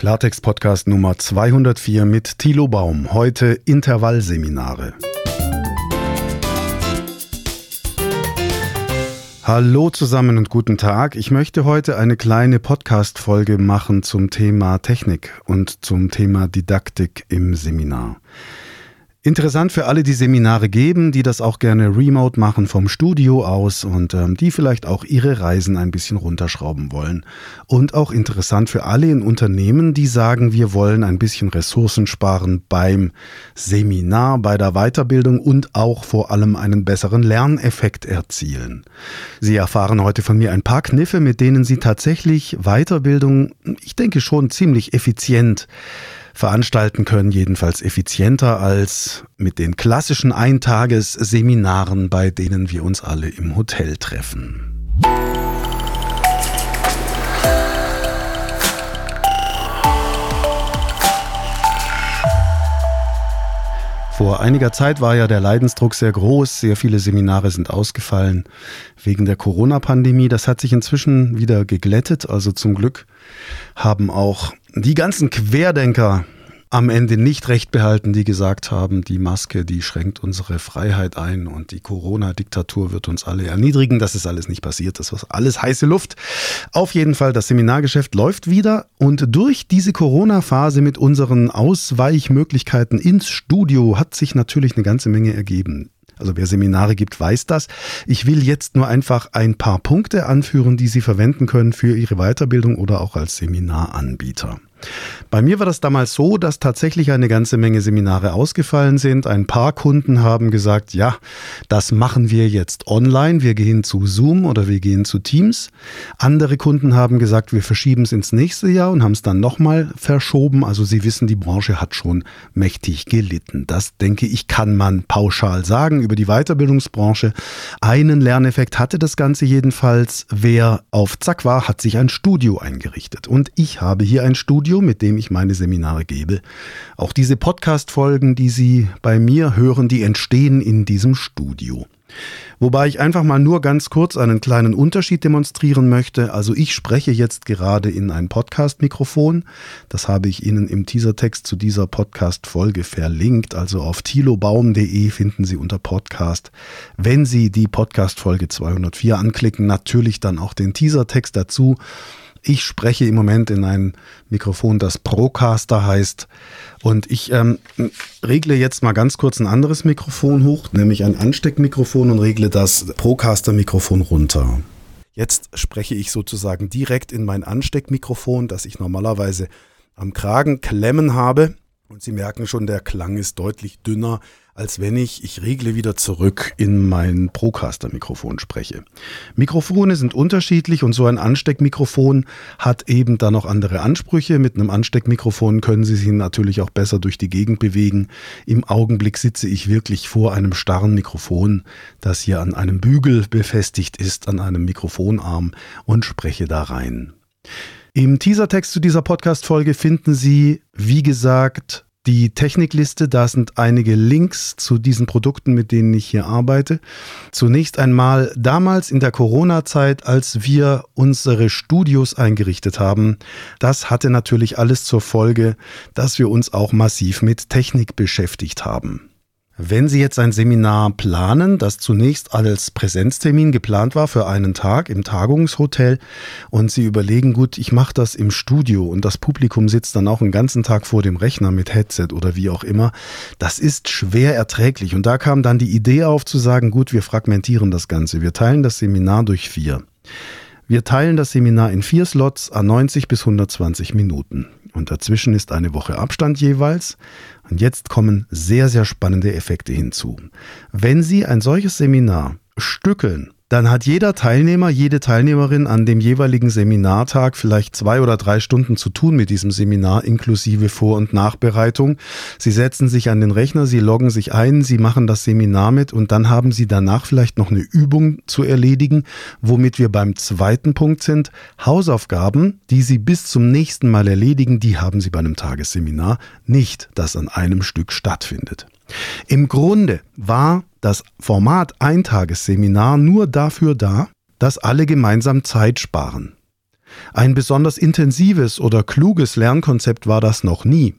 Klartext-Podcast Nummer 204 mit Thilo Baum. Heute Intervallseminare. Hallo zusammen und guten Tag. Ich möchte heute eine kleine Podcast-Folge machen zum Thema Technik und zum Thema Didaktik im Seminar. Interessant für alle, die Seminare geben, die das auch gerne remote machen vom Studio aus und ähm, die vielleicht auch ihre Reisen ein bisschen runterschrauben wollen. Und auch interessant für alle in Unternehmen, die sagen, wir wollen ein bisschen Ressourcen sparen beim Seminar, bei der Weiterbildung und auch vor allem einen besseren Lerneffekt erzielen. Sie erfahren heute von mir ein paar Kniffe, mit denen Sie tatsächlich Weiterbildung, ich denke schon ziemlich effizient veranstalten können, jedenfalls effizienter als mit den klassischen Eintagesseminaren, bei denen wir uns alle im Hotel treffen. Vor einiger Zeit war ja der Leidensdruck sehr groß, sehr viele Seminare sind ausgefallen wegen der Corona-Pandemie. Das hat sich inzwischen wieder geglättet, also zum Glück haben auch die ganzen Querdenker am Ende nicht recht behalten, die gesagt haben, die Maske, die schränkt unsere Freiheit ein und die Corona-Diktatur wird uns alle erniedrigen. Das ist alles nicht passiert. Das war alles heiße Luft. Auf jeden Fall, das Seminargeschäft läuft wieder und durch diese Corona-Phase mit unseren Ausweichmöglichkeiten ins Studio hat sich natürlich eine ganze Menge ergeben. Also wer Seminare gibt, weiß das. Ich will jetzt nur einfach ein paar Punkte anführen, die Sie verwenden können für Ihre Weiterbildung oder auch als Seminaranbieter. Bei mir war das damals so, dass tatsächlich eine ganze Menge Seminare ausgefallen sind. Ein paar Kunden haben gesagt, ja, das machen wir jetzt online. Wir gehen zu Zoom oder wir gehen zu Teams. Andere Kunden haben gesagt, wir verschieben es ins nächste Jahr und haben es dann nochmal verschoben. Also Sie wissen, die Branche hat schon mächtig gelitten. Das denke ich, kann man pauschal sagen über die Weiterbildungsbranche. Einen Lerneffekt hatte das Ganze jedenfalls. Wer auf Zack war, hat sich ein Studio eingerichtet. Und ich habe hier ein Studio Studio, mit dem ich meine Seminare gebe. Auch diese Podcast-Folgen, die Sie bei mir hören, die entstehen in diesem Studio. Wobei ich einfach mal nur ganz kurz einen kleinen Unterschied demonstrieren möchte. Also ich spreche jetzt gerade in ein Podcast-Mikrofon. Das habe ich Ihnen im Teasertext zu dieser Podcast-Folge verlinkt. Also auf tilobaum.de finden Sie unter Podcast. Wenn Sie die Podcast-Folge 204 anklicken, natürlich dann auch den Teasertext dazu. Ich spreche im Moment in ein Mikrofon, das Procaster heißt. Und ich ähm, regle jetzt mal ganz kurz ein anderes Mikrofon hoch, nämlich ein Ansteckmikrofon und regle das Procaster-Mikrofon runter. Jetzt spreche ich sozusagen direkt in mein Ansteckmikrofon, das ich normalerweise am Kragen klemmen habe. Und Sie merken schon, der Klang ist deutlich dünner als wenn ich, ich regle wieder zurück in mein Procaster-Mikrofon spreche. Mikrofone sind unterschiedlich und so ein Ansteckmikrofon hat eben da noch andere Ansprüche. Mit einem Ansteckmikrofon können Sie sich natürlich auch besser durch die Gegend bewegen. Im Augenblick sitze ich wirklich vor einem starren Mikrofon, das hier an einem Bügel befestigt ist, an einem Mikrofonarm und spreche da rein. Im Teasertext zu dieser Podcast-Folge finden Sie, wie gesagt, die Technikliste. Da sind einige Links zu diesen Produkten, mit denen ich hier arbeite. Zunächst einmal damals in der Corona-Zeit, als wir unsere Studios eingerichtet haben. Das hatte natürlich alles zur Folge, dass wir uns auch massiv mit Technik beschäftigt haben. Wenn Sie jetzt ein Seminar planen, das zunächst als Präsenztermin geplant war für einen Tag im Tagungshotel und Sie überlegen, gut, ich mache das im Studio und das Publikum sitzt dann auch einen ganzen Tag vor dem Rechner mit Headset oder wie auch immer, das ist schwer erträglich. Und da kam dann die Idee auf zu sagen, gut, wir fragmentieren das Ganze. Wir teilen das Seminar durch vier. Wir teilen das Seminar in vier Slots an 90 bis 120 Minuten. Und dazwischen ist eine Woche Abstand jeweils. Und jetzt kommen sehr, sehr spannende Effekte hinzu. Wenn Sie ein solches Seminar stückeln dann hat jeder Teilnehmer, jede Teilnehmerin an dem jeweiligen Seminartag vielleicht zwei oder drei Stunden zu tun mit diesem Seminar inklusive Vor- und Nachbereitung. Sie setzen sich an den Rechner, sie loggen sich ein, sie machen das Seminar mit und dann haben sie danach vielleicht noch eine Übung zu erledigen, womit wir beim zweiten Punkt sind. Hausaufgaben, die sie bis zum nächsten Mal erledigen, die haben sie bei einem Tagesseminar nicht, das an einem Stück stattfindet. Im Grunde war das Format Eintagesseminar nur dafür da, dass alle gemeinsam Zeit sparen. Ein besonders intensives oder kluges Lernkonzept war das noch nie.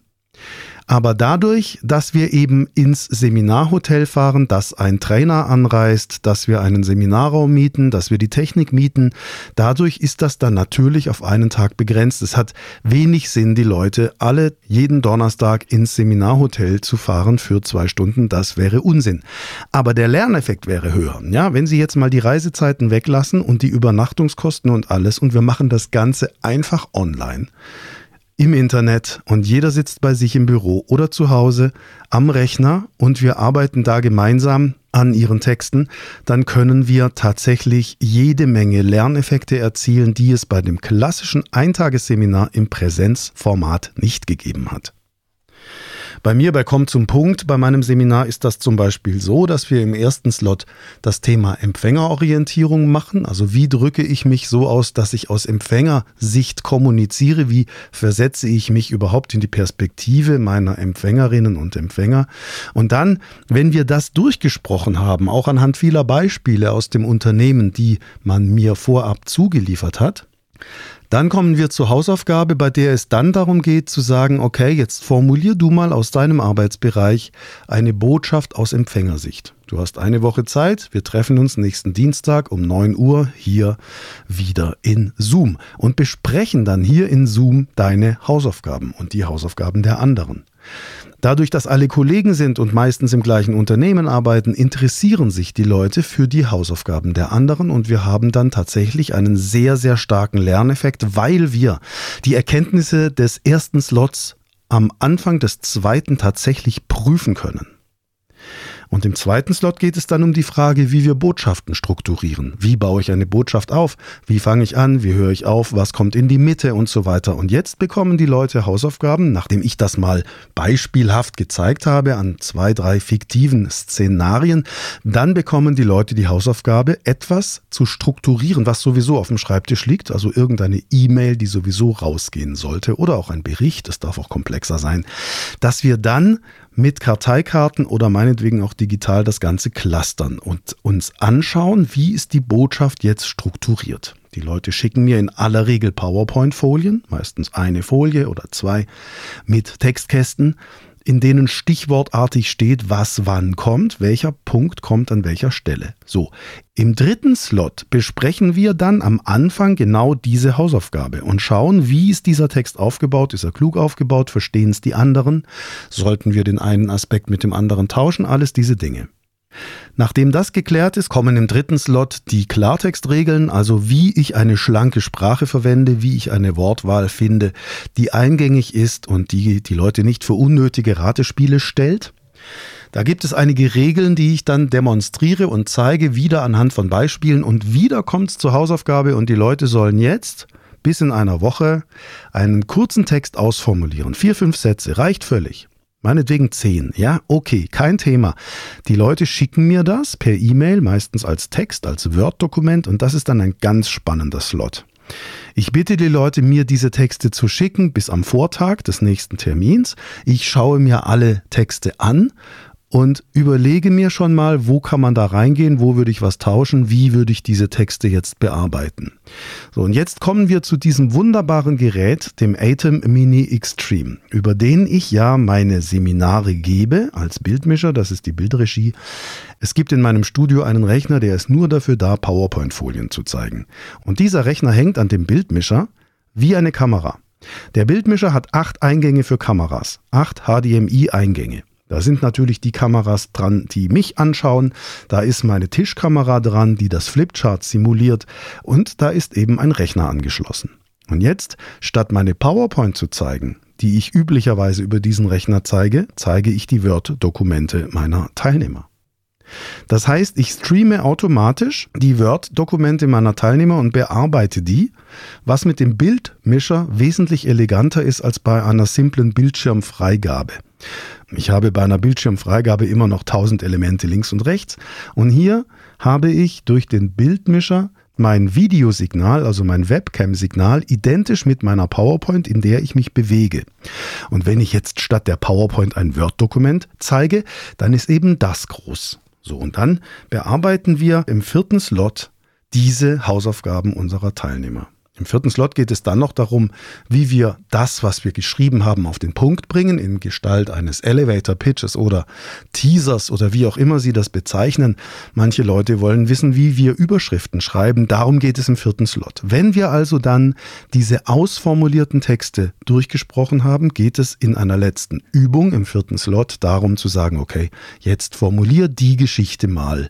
Aber dadurch, dass wir eben ins Seminarhotel fahren, dass ein Trainer anreist, dass wir einen Seminarraum mieten, dass wir die Technik mieten, dadurch ist das dann natürlich auf einen Tag begrenzt. Es hat wenig Sinn, die Leute alle jeden Donnerstag ins Seminarhotel zu fahren für zwei Stunden. Das wäre Unsinn. Aber der Lerneffekt wäre höher. Ja, wenn Sie jetzt mal die Reisezeiten weglassen und die Übernachtungskosten und alles und wir machen das Ganze einfach online im Internet und jeder sitzt bei sich im Büro oder zu Hause am Rechner und wir arbeiten da gemeinsam an ihren Texten, dann können wir tatsächlich jede Menge Lerneffekte erzielen, die es bei dem klassischen Eintagesseminar im Präsenzformat nicht gegeben hat. Bei mir bei Komm zum Punkt, bei meinem Seminar ist das zum Beispiel so, dass wir im ersten Slot das Thema Empfängerorientierung machen. Also wie drücke ich mich so aus, dass ich aus Empfängersicht kommuniziere? Wie versetze ich mich überhaupt in die Perspektive meiner Empfängerinnen und Empfänger? Und dann, wenn wir das durchgesprochen haben, auch anhand vieler Beispiele aus dem Unternehmen, die man mir vorab zugeliefert hat, dann kommen wir zur Hausaufgabe, bei der es dann darum geht zu sagen, okay, jetzt formulier du mal aus deinem Arbeitsbereich eine Botschaft aus Empfängersicht. Du hast eine Woche Zeit, wir treffen uns nächsten Dienstag um 9 Uhr hier wieder in Zoom und besprechen dann hier in Zoom deine Hausaufgaben und die Hausaufgaben der anderen. Dadurch, dass alle Kollegen sind und meistens im gleichen Unternehmen arbeiten, interessieren sich die Leute für die Hausaufgaben der anderen und wir haben dann tatsächlich einen sehr, sehr starken Lerneffekt, weil wir die Erkenntnisse des ersten Slots am Anfang des zweiten tatsächlich prüfen können. Und im zweiten Slot geht es dann um die Frage, wie wir Botschaften strukturieren. Wie baue ich eine Botschaft auf? Wie fange ich an? Wie höre ich auf? Was kommt in die Mitte und so weiter? Und jetzt bekommen die Leute Hausaufgaben, nachdem ich das mal beispielhaft gezeigt habe an zwei, drei fiktiven Szenarien. Dann bekommen die Leute die Hausaufgabe, etwas zu strukturieren, was sowieso auf dem Schreibtisch liegt, also irgendeine E-Mail, die sowieso rausgehen sollte oder auch ein Bericht, das darf auch komplexer sein, dass wir dann mit Karteikarten oder meinetwegen auch digital das Ganze clustern und uns anschauen, wie ist die Botschaft jetzt strukturiert. Die Leute schicken mir in aller Regel PowerPoint-Folien, meistens eine Folie oder zwei mit Textkästen in denen stichwortartig steht, was wann kommt, welcher Punkt kommt an welcher Stelle. So, im dritten Slot besprechen wir dann am Anfang genau diese Hausaufgabe und schauen, wie ist dieser Text aufgebaut, ist er klug aufgebaut, verstehen es die anderen, sollten wir den einen Aspekt mit dem anderen tauschen, alles diese Dinge. Nachdem das geklärt ist, kommen im dritten Slot die Klartextregeln, also wie ich eine schlanke Sprache verwende, wie ich eine Wortwahl finde, die eingängig ist und die die Leute nicht für unnötige Ratespiele stellt. Da gibt es einige Regeln, die ich dann demonstriere und zeige, wieder anhand von Beispielen und wieder kommt es zur Hausaufgabe und die Leute sollen jetzt bis in einer Woche einen kurzen Text ausformulieren. Vier, fünf Sätze, reicht völlig. Meinetwegen zehn, ja, okay, kein Thema. Die Leute schicken mir das per E-Mail, meistens als Text, als Word-Dokument und das ist dann ein ganz spannender Slot. Ich bitte die Leute, mir diese Texte zu schicken bis am Vortag des nächsten Termins. Ich schaue mir alle Texte an und überlege mir schon mal, wo kann man da reingehen, wo würde ich was tauschen, wie würde ich diese Texte jetzt bearbeiten. So, und jetzt kommen wir zu diesem wunderbaren Gerät, dem Atom Mini Extreme, über den ich ja meine Seminare gebe als Bildmischer, das ist die Bildregie. Es gibt in meinem Studio einen Rechner, der ist nur dafür da, PowerPoint-Folien zu zeigen. Und dieser Rechner hängt an dem Bildmischer wie eine Kamera. Der Bildmischer hat acht Eingänge für Kameras, acht HDMI-Eingänge. Da sind natürlich die Kameras dran, die mich anschauen. Da ist meine Tischkamera dran, die das Flipchart simuliert. Und da ist eben ein Rechner angeschlossen. Und jetzt, statt meine PowerPoint zu zeigen, die ich üblicherweise über diesen Rechner zeige, zeige ich die Word-Dokumente meiner Teilnehmer. Das heißt, ich streame automatisch die Word-Dokumente meiner Teilnehmer und bearbeite die, was mit dem Bildmischer wesentlich eleganter ist als bei einer simplen Bildschirmfreigabe. Ich habe bei einer Bildschirmfreigabe immer noch 1000 Elemente links und rechts und hier habe ich durch den Bildmischer mein Videosignal, also mein Webcam-Signal, identisch mit meiner PowerPoint, in der ich mich bewege. Und wenn ich jetzt statt der PowerPoint ein Word-Dokument zeige, dann ist eben das groß. So, und dann bearbeiten wir im vierten Slot diese Hausaufgaben unserer Teilnehmer. Im vierten Slot geht es dann noch darum, wie wir das, was wir geschrieben haben, auf den Punkt bringen, in Gestalt eines Elevator Pitches oder Teasers oder wie auch immer Sie das bezeichnen. Manche Leute wollen wissen, wie wir Überschriften schreiben. Darum geht es im vierten Slot. Wenn wir also dann diese ausformulierten Texte durchgesprochen haben, geht es in einer letzten Übung im vierten Slot darum zu sagen, okay, jetzt formulier die Geschichte mal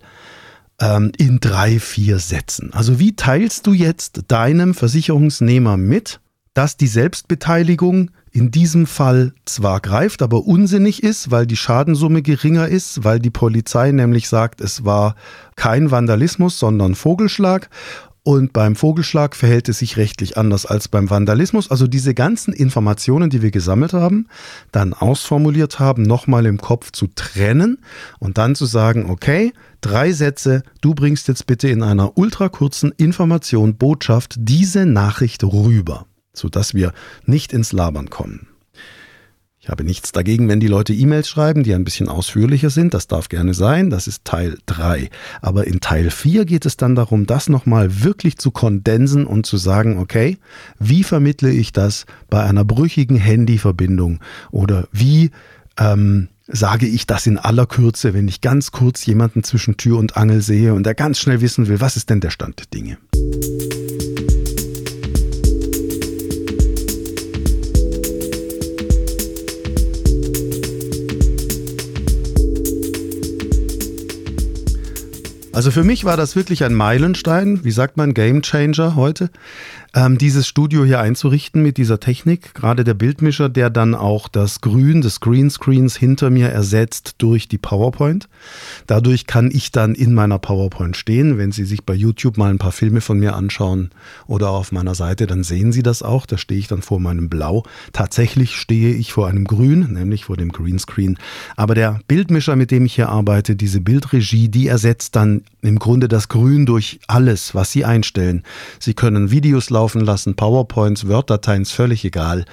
ähm, in drei, vier Sätzen. Also wie teilst du jetzt deinem Versicherungsnehmer mit, dass die Selbstbeteiligung in diesem Fall zwar greift, aber unsinnig ist, weil die Schadensumme geringer ist, weil die Polizei nämlich sagt, es war kein Vandalismus, sondern Vogelschlag und beim Vogelschlag verhält es sich rechtlich anders als beim Vandalismus. Also diese ganzen Informationen, die wir gesammelt haben, dann ausformuliert haben, nochmal im Kopf zu trennen und dann zu sagen, okay, drei Sätze, du bringst jetzt bitte in einer ultrakurzen Information, Botschaft diese Nachricht rüber, sodass wir nicht ins Labern kommen. Ich habe nichts dagegen, wenn die Leute E-Mails schreiben, die ein bisschen ausführlicher sind. Das darf gerne sein. Das ist Teil 3. Aber in Teil 4 geht es dann darum, das nochmal wirklich zu kondensen und zu sagen, okay, wie vermittle ich das bei einer brüchigen Handyverbindung? Oder wie ähm, sage ich das in aller Kürze, wenn ich ganz kurz jemanden zwischen Tür und Angel sehe und der ganz schnell wissen will, was ist denn der Stand der Dinge? Also für mich war das wirklich ein Meilenstein, wie sagt man, Game Changer heute, ähm, dieses Studio hier einzurichten mit dieser Technik. Gerade der Bildmischer, der dann auch das Grün des Greenscreens hinter mir ersetzt durch die PowerPoint. Dadurch kann ich dann in meiner PowerPoint stehen. Wenn Sie sich bei YouTube mal ein paar Filme von mir anschauen oder auf meiner Seite, dann sehen Sie das auch. Da stehe ich dann vor meinem Blau. Tatsächlich stehe ich vor einem Grün, nämlich vor dem Greenscreen. Aber der Bildmischer, mit dem ich hier arbeite, diese Bildregie, die ersetzt dann im Grunde das Grün durch alles, was Sie einstellen. Sie können Videos laufen lassen, PowerPoints, Word-Dateien, ist völlig egal.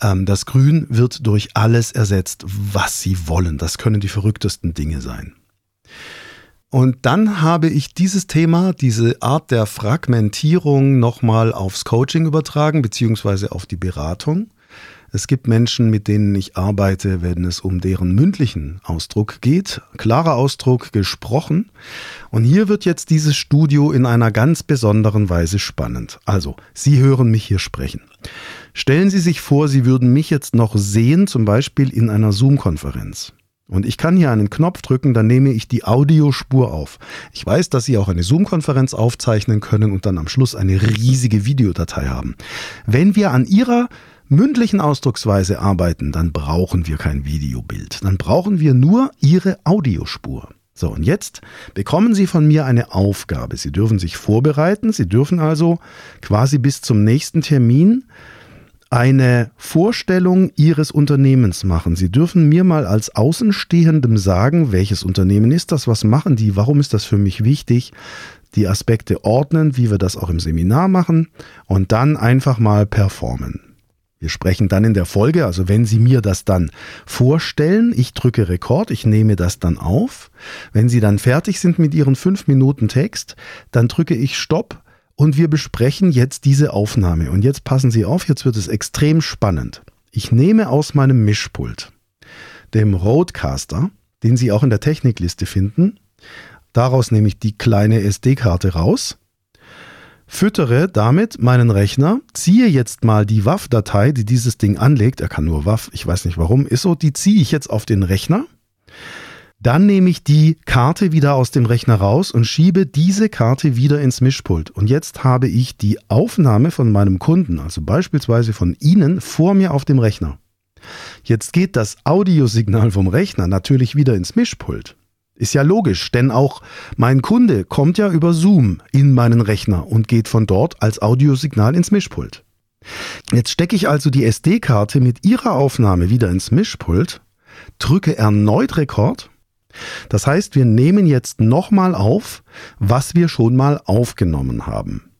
Ähm, das Grün wird durch alles ersetzt, was Sie wollen. Das können die verrücktesten Dinge sein. Und dann habe ich dieses Thema, diese Art der Fragmentierung nochmal aufs Coaching übertragen, beziehungsweise auf die Beratung. Es gibt Menschen, mit denen ich arbeite, wenn es um deren mündlichen Ausdruck geht. Klarer Ausdruck, gesprochen. Und hier wird jetzt dieses Studio in einer ganz besonderen Weise spannend. Also, Sie hören mich hier sprechen. Stellen Sie sich vor, Sie würden mich jetzt noch sehen, zum Beispiel in einer Zoom-Konferenz. Und ich kann hier einen Knopf drücken, dann nehme ich die Audiospur auf. Ich weiß, dass Sie auch eine Zoom-Konferenz aufzeichnen können und dann am Schluss eine riesige Videodatei haben. Wenn wir an Ihrer mündlichen Ausdrucksweise arbeiten, dann brauchen wir kein Videobild. Dann brauchen wir nur Ihre Audiospur. So, und jetzt bekommen Sie von mir eine Aufgabe. Sie dürfen sich vorbereiten. Sie dürfen also quasi bis zum nächsten Termin eine Vorstellung Ihres Unternehmens machen. Sie dürfen mir mal als Außenstehendem sagen, welches Unternehmen ist das, was machen die, warum ist das für mich wichtig, die Aspekte ordnen, wie wir das auch im Seminar machen und dann einfach mal performen. Wir sprechen dann in der Folge, also wenn Sie mir das dann vorstellen, ich drücke Rekord, ich nehme das dann auf. Wenn Sie dann fertig sind mit Ihren fünf Minuten Text, dann drücke ich Stopp und wir besprechen jetzt diese Aufnahme. Und jetzt passen Sie auf, jetzt wird es extrem spannend. Ich nehme aus meinem Mischpult, dem Roadcaster, den Sie auch in der Technikliste finden, daraus nehme ich die kleine SD-Karte raus füttere damit meinen Rechner, ziehe jetzt mal die WAV-Datei, die dieses Ding anlegt, er kann nur WAV, ich weiß nicht warum, ist so, die ziehe ich jetzt auf den Rechner. Dann nehme ich die Karte wieder aus dem Rechner raus und schiebe diese Karte wieder ins Mischpult. Und jetzt habe ich die Aufnahme von meinem Kunden, also beispielsweise von Ihnen, vor mir auf dem Rechner. Jetzt geht das Audiosignal vom Rechner natürlich wieder ins Mischpult. Ist ja logisch, denn auch mein Kunde kommt ja über Zoom in meinen Rechner und geht von dort als Audiosignal ins Mischpult. Jetzt stecke ich also die SD-Karte mit ihrer Aufnahme wieder ins Mischpult, drücke erneut Rekord. Das heißt, wir nehmen jetzt nochmal auf, was wir schon mal aufgenommen haben.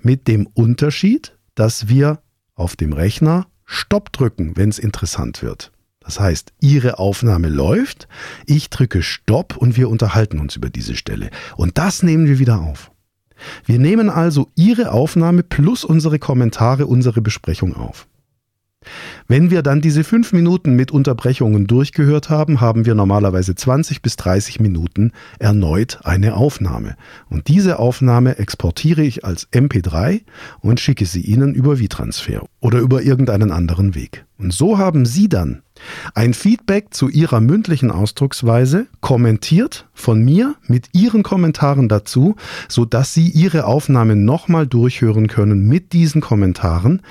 Mit dem Unterschied, dass wir auf dem Rechner Stopp drücken, wenn es interessant wird. Das heißt, Ihre Aufnahme läuft, ich drücke Stopp und wir unterhalten uns über diese Stelle. Und das nehmen wir wieder auf. Wir nehmen also Ihre Aufnahme plus unsere Kommentare, unsere Besprechung auf. Wenn wir dann diese fünf Minuten mit Unterbrechungen durchgehört haben, haben wir normalerweise 20 bis 30 Minuten erneut eine Aufnahme. Und diese Aufnahme exportiere ich als MP3 und schicke sie Ihnen über WeTransfer oder über irgendeinen anderen Weg. Und so haben Sie dann ein Feedback zu Ihrer mündlichen Ausdrucksweise, kommentiert von mir mit Ihren Kommentaren dazu, sodass Sie Ihre Aufnahme nochmal durchhören können mit diesen Kommentaren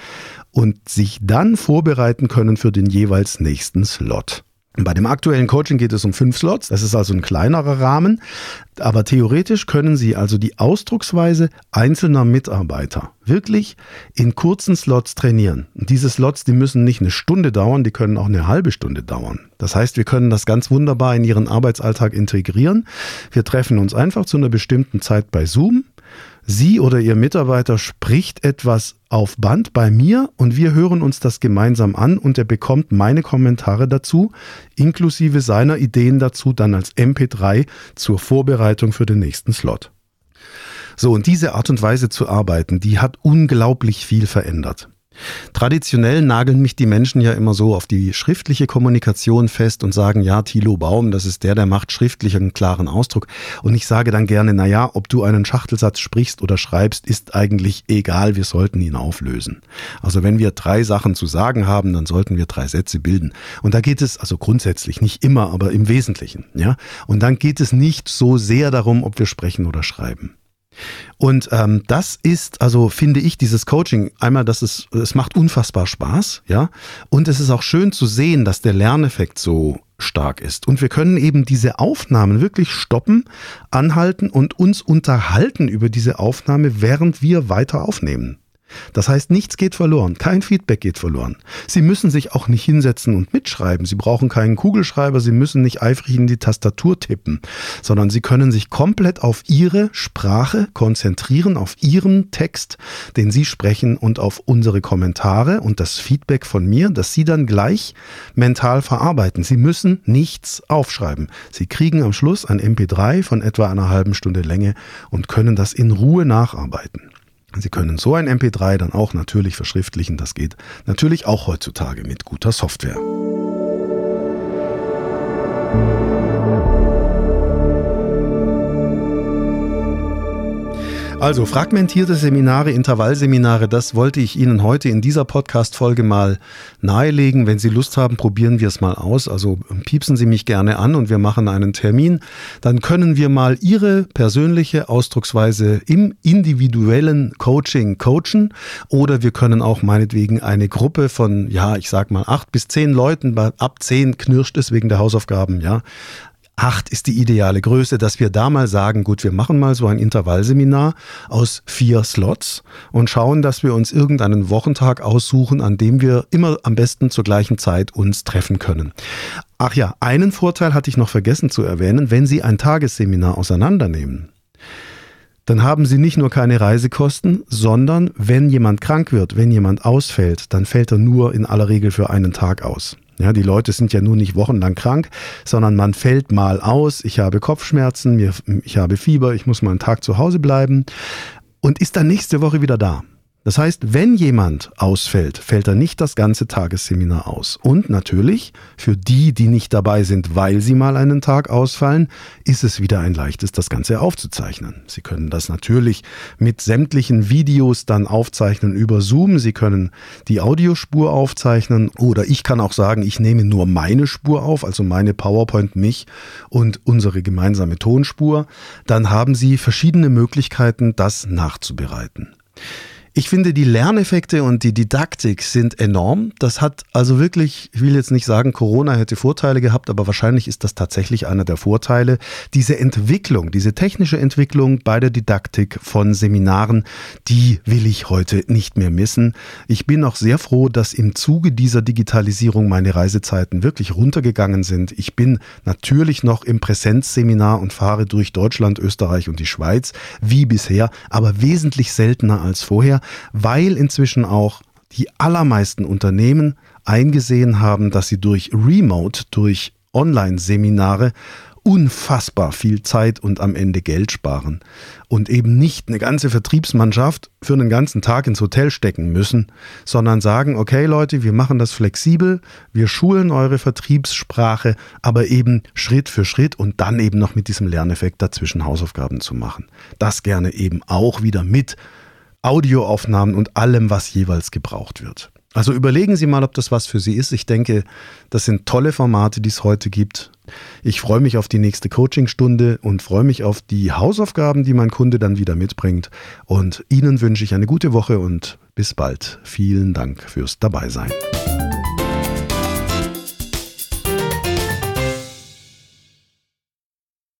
und sich dann vorbereiten können für den jeweils nächsten Slot. Bei dem aktuellen Coaching geht es um fünf Slots. Das ist also ein kleinerer Rahmen. Aber theoretisch können Sie also die Ausdrucksweise einzelner Mitarbeiter wirklich in kurzen Slots trainieren. Und diese Slots, die müssen nicht eine Stunde dauern, die können auch eine halbe Stunde dauern. Das heißt, wir können das ganz wunderbar in Ihren Arbeitsalltag integrieren. Wir treffen uns einfach zu einer bestimmten Zeit bei Zoom Sie oder Ihr Mitarbeiter spricht etwas auf Band bei mir und wir hören uns das gemeinsam an und er bekommt meine Kommentare dazu, inklusive seiner Ideen dazu, dann als MP3 zur Vorbereitung für den nächsten Slot. So, und diese Art und Weise zu arbeiten, die hat unglaublich viel verändert. Traditionell nageln mich die Menschen ja immer so auf die schriftliche Kommunikation fest und sagen, ja, Thilo Baum, das ist der, der macht schriftlich einen klaren Ausdruck. Und ich sage dann gerne, na ja, ob du einen Schachtelsatz sprichst oder schreibst, ist eigentlich egal, wir sollten ihn auflösen. Also wenn wir drei Sachen zu sagen haben, dann sollten wir drei Sätze bilden. Und da geht es also grundsätzlich, nicht immer, aber im Wesentlichen, ja. Und dann geht es nicht so sehr darum, ob wir sprechen oder schreiben. Und ähm, das ist, also finde ich, dieses Coaching, einmal, dass es, es macht unfassbar Spaß, ja. Und es ist auch schön zu sehen, dass der Lerneffekt so stark ist. Und wir können eben diese Aufnahmen wirklich stoppen, anhalten und uns unterhalten über diese Aufnahme, während wir weiter aufnehmen. Das heißt, nichts geht verloren, kein Feedback geht verloren. Sie müssen sich auch nicht hinsetzen und mitschreiben. Sie brauchen keinen Kugelschreiber, Sie müssen nicht eifrig in die Tastatur tippen, sondern Sie können sich komplett auf Ihre Sprache konzentrieren, auf Ihren Text, den Sie sprechen und auf unsere Kommentare und das Feedback von mir, das Sie dann gleich mental verarbeiten. Sie müssen nichts aufschreiben. Sie kriegen am Schluss ein MP3 von etwa einer halben Stunde Länge und können das in Ruhe nacharbeiten. Sie können so ein MP3 dann auch natürlich verschriftlichen. Das geht natürlich auch heutzutage mit guter Software. Also fragmentierte Seminare, Intervallseminare, das wollte ich Ihnen heute in dieser Podcast-Folge mal nahelegen. Wenn Sie Lust haben, probieren wir es mal aus. Also piepsen Sie mich gerne an und wir machen einen Termin. Dann können wir mal Ihre persönliche Ausdrucksweise im individuellen Coaching coachen oder wir können auch meinetwegen eine Gruppe von, ja, ich sag mal acht bis zehn Leuten, ab zehn knirscht es wegen der Hausaufgaben, ja, Acht ist die ideale Größe, dass wir da mal sagen, gut, wir machen mal so ein Intervallseminar aus vier Slots und schauen, dass wir uns irgendeinen Wochentag aussuchen, an dem wir immer am besten zur gleichen Zeit uns treffen können. Ach ja, einen Vorteil hatte ich noch vergessen zu erwähnen, wenn Sie ein Tagesseminar auseinandernehmen dann haben Sie nicht nur keine Reisekosten, sondern wenn jemand krank wird, wenn jemand ausfällt, dann fällt er nur in aller Regel für einen Tag aus. Ja, die Leute sind ja nur nicht wochenlang krank, sondern man fällt mal aus, ich habe Kopfschmerzen, ich habe Fieber, ich muss mal einen Tag zu Hause bleiben und ist dann nächste Woche wieder da. Das heißt, wenn jemand ausfällt, fällt er nicht das ganze Tagesseminar aus. Und natürlich, für die, die nicht dabei sind, weil sie mal einen Tag ausfallen, ist es wieder ein leichtes, das Ganze aufzuzeichnen. Sie können das natürlich mit sämtlichen Videos dann aufzeichnen über Zoom. Sie können die Audiospur aufzeichnen oder ich kann auch sagen, ich nehme nur meine Spur auf, also meine PowerPoint, mich und unsere gemeinsame Tonspur. Dann haben Sie verschiedene Möglichkeiten, das nachzubereiten. Ich finde, die Lerneffekte und die Didaktik sind enorm. Das hat also wirklich, ich will jetzt nicht sagen, Corona hätte Vorteile gehabt, aber wahrscheinlich ist das tatsächlich einer der Vorteile. Diese Entwicklung, diese technische Entwicklung bei der Didaktik von Seminaren, die will ich heute nicht mehr missen. Ich bin auch sehr froh, dass im Zuge dieser Digitalisierung meine Reisezeiten wirklich runtergegangen sind. Ich bin natürlich noch im Präsenzseminar und fahre durch Deutschland, Österreich und die Schweiz, wie bisher, aber wesentlich seltener als vorher weil inzwischen auch die allermeisten Unternehmen eingesehen haben, dass sie durch Remote, durch Online-Seminare unfassbar viel Zeit und am Ende Geld sparen und eben nicht eine ganze Vertriebsmannschaft für einen ganzen Tag ins Hotel stecken müssen, sondern sagen, okay Leute, wir machen das flexibel, wir schulen eure Vertriebssprache, aber eben Schritt für Schritt und dann eben noch mit diesem Lerneffekt dazwischen Hausaufgaben zu machen. Das gerne eben auch wieder mit Audioaufnahmen und allem, was jeweils gebraucht wird. Also überlegen Sie mal, ob das was für Sie ist. Ich denke, das sind tolle Formate, die es heute gibt. Ich freue mich auf die nächste Coachingstunde und freue mich auf die Hausaufgaben, die mein Kunde dann wieder mitbringt. Und Ihnen wünsche ich eine gute Woche und bis bald. Vielen Dank fürs Dabeisein.